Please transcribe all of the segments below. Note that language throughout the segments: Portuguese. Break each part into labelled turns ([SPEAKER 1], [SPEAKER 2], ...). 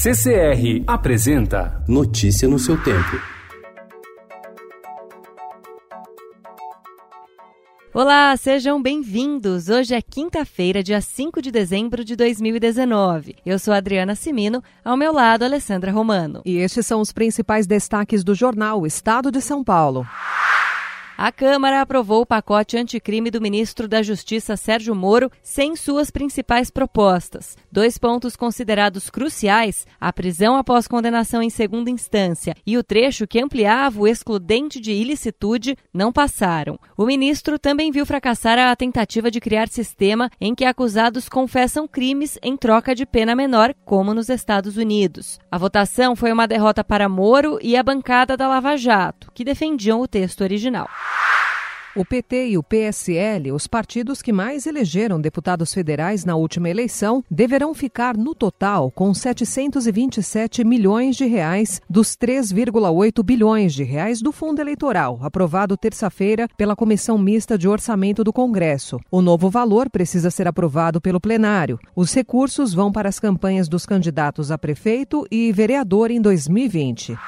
[SPEAKER 1] CCR apresenta
[SPEAKER 2] Notícia no seu tempo.
[SPEAKER 3] Olá, sejam bem-vindos. Hoje é quinta-feira, dia 5 de dezembro de 2019. Eu sou Adriana Simino, ao meu lado, Alessandra Romano.
[SPEAKER 4] E estes são os principais destaques do jornal Estado de São Paulo.
[SPEAKER 3] A Câmara aprovou o pacote anticrime do ministro da Justiça Sérgio Moro sem suas principais propostas. Dois pontos considerados cruciais, a prisão após condenação em segunda instância e o trecho que ampliava o excludente de ilicitude, não passaram. O ministro também viu fracassar a tentativa de criar sistema em que acusados confessam crimes em troca de pena menor, como nos Estados Unidos. A votação foi uma derrota para Moro e a bancada da Lava Jato, que defendiam o texto original.
[SPEAKER 4] O PT e o PSL, os partidos que mais elegeram deputados federais na última eleição, deverão ficar no total com 727 milhões de reais dos 3,8 bilhões de reais do fundo eleitoral, aprovado terça-feira pela Comissão Mista de Orçamento do Congresso. O novo valor precisa ser aprovado pelo plenário. Os recursos vão para as campanhas dos candidatos a prefeito e vereador em 2020.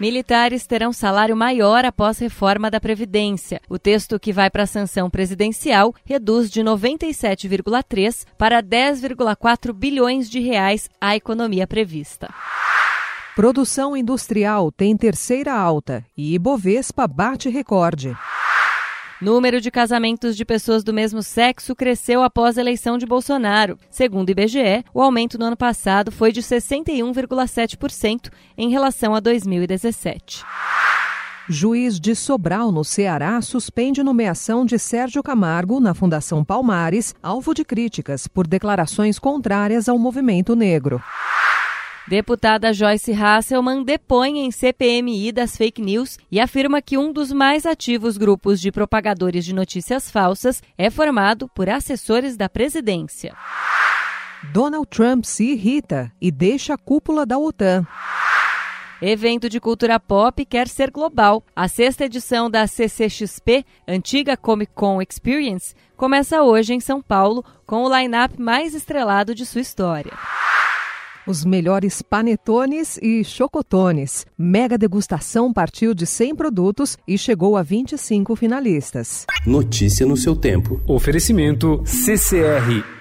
[SPEAKER 3] Militares terão salário maior após reforma da Previdência. O texto que vai para a sanção presidencial reduz de 97,3 para 10,4 bilhões de reais a economia prevista.
[SPEAKER 4] Produção industrial tem terceira alta e Ibovespa bate recorde.
[SPEAKER 3] Número de casamentos de pessoas do mesmo sexo cresceu após a eleição de Bolsonaro. Segundo o IBGE, o aumento no ano passado foi de 61,7% em relação a 2017.
[SPEAKER 4] Juiz de Sobral, no Ceará, suspende nomeação de Sérgio Camargo na Fundação Palmares, alvo de críticas por declarações contrárias ao movimento negro.
[SPEAKER 3] Deputada Joyce Hasselman depõe em CPMI das fake news e afirma que um dos mais ativos grupos de propagadores de notícias falsas é formado por assessores da presidência.
[SPEAKER 4] Donald Trump se irrita e deixa a cúpula da OTAN.
[SPEAKER 3] Evento de cultura pop quer ser global. A sexta edição da CCXP, antiga Comic Con Experience, começa hoje em São Paulo com o line-up mais estrelado de sua história
[SPEAKER 4] os melhores panetones e chocotones. Mega degustação partiu de 100 produtos e chegou a 25 finalistas.
[SPEAKER 2] Notícia no seu tempo.
[SPEAKER 1] Oferecimento CCR